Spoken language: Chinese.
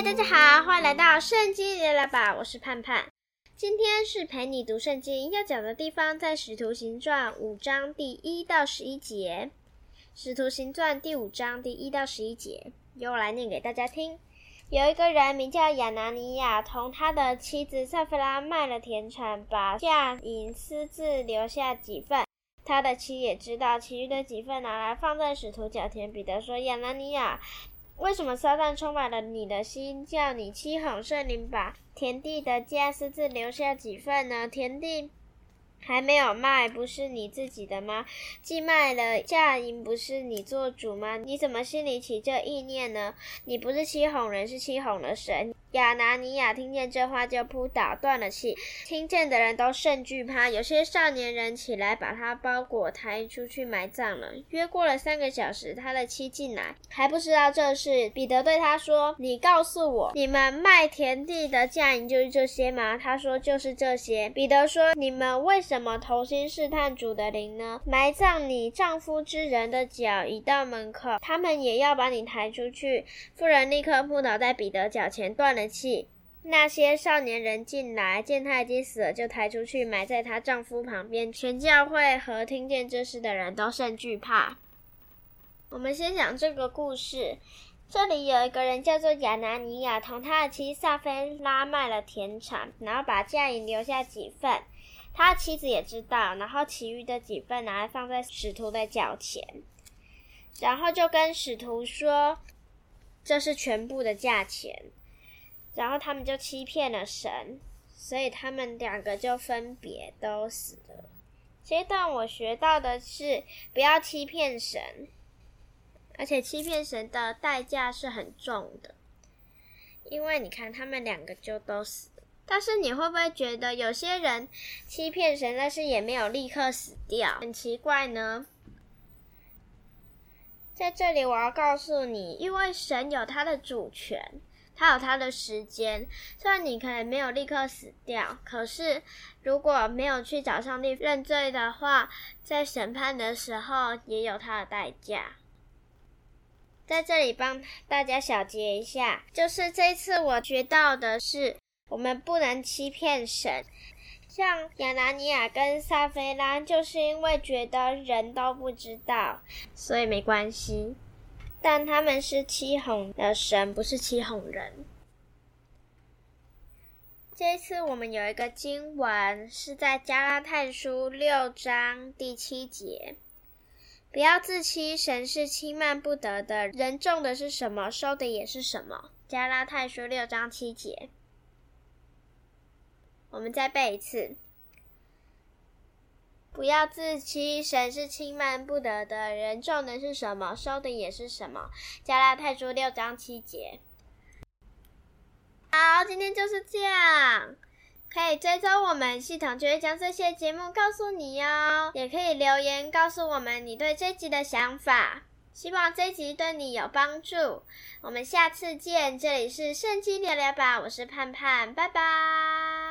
大家好，欢迎来到圣经聊聊吧，我是盼盼。今天是陪你读圣经，要讲的地方在《使徒行传》五章第一到十一节。《使徒行传》第五章第一到十一节，由我来念给大家听。有一个人名叫亚拿尼亚，同他的妻子撒非拉卖了田产，把价银私自留下几份。他的妻也知道，其余的几份拿来放在使徒脚前。彼得说：“亚拿尼亚。”为什么撒旦充满了你的心，叫你欺哄圣灵，把田地的价私自留下几份呢？田地还没有卖，不是你自己的吗？既卖了，价银不是你做主吗？你怎么心里起这意念呢？你不是欺哄人，是欺哄了神。亚拿尼亚听见这话，就扑倒，断了气。听见的人都甚惧怕。有些少年人起来，把他包裹抬出去埋葬了。约过了三个小时，他的妻进来，还不知道这事。彼得对他说：“你告诉我，你们卖田地的价银就是这些吗？”他说：“就是这些。”彼得说：“你们为什么投心试探主的灵呢？埋葬你丈夫之人的脚已到门口，他们也要把你抬出去。”妇人立刻扑倒在彼得脚前，断气。那些少年人进来，见他已经死了，就抬出去埋在她丈夫旁边。全教会和听见这事的人都甚惧怕。我们先讲这个故事。这里有一个人叫做亚拿尼亚，同他的妻撒非拉卖了田产，然后把价银留下几份。他的妻子也知道，然后其余的几份拿来放在使徒的脚前，然后就跟使徒说，这是全部的价钱。然后他们就欺骗了神，所以他们两个就分别都死了。这段我学到的是不要欺骗神，而且欺骗神的代价是很重的，因为你看他们两个就都死了。但是你会不会觉得有些人欺骗神，但是也没有立刻死掉，很奇怪呢？在这里我要告诉你，因为神有他的主权。他有他的时间，虽然你可能没有立刻死掉，可是如果没有去找上帝认罪的话，在审判的时候也有他的代价。在这里帮大家小结一下，就是这次我学到的是，我们不能欺骗神。像亚拿尼亚跟撒非拉，就是因为觉得人都不知道，所以没关系。但他们是欺哄的神，不是欺哄人。这一次我们有一个经文是在加拉太书六章第七节：“不要自欺，神是轻慢不得的。人种的是什么，收的也是什么。”加拉太书六章七节。我们再背一次。不要自欺，神是轻慢不得的。人种的是什么，收的也是什么。加拉太书六章七节。好，今天就是这样。可以追踪我们系统，就会将这些节目告诉你哟。也可以留言告诉我们你对这集的想法。希望这集对你有帮助。我们下次见，这里是圣经聊聊吧，我是盼盼，拜拜。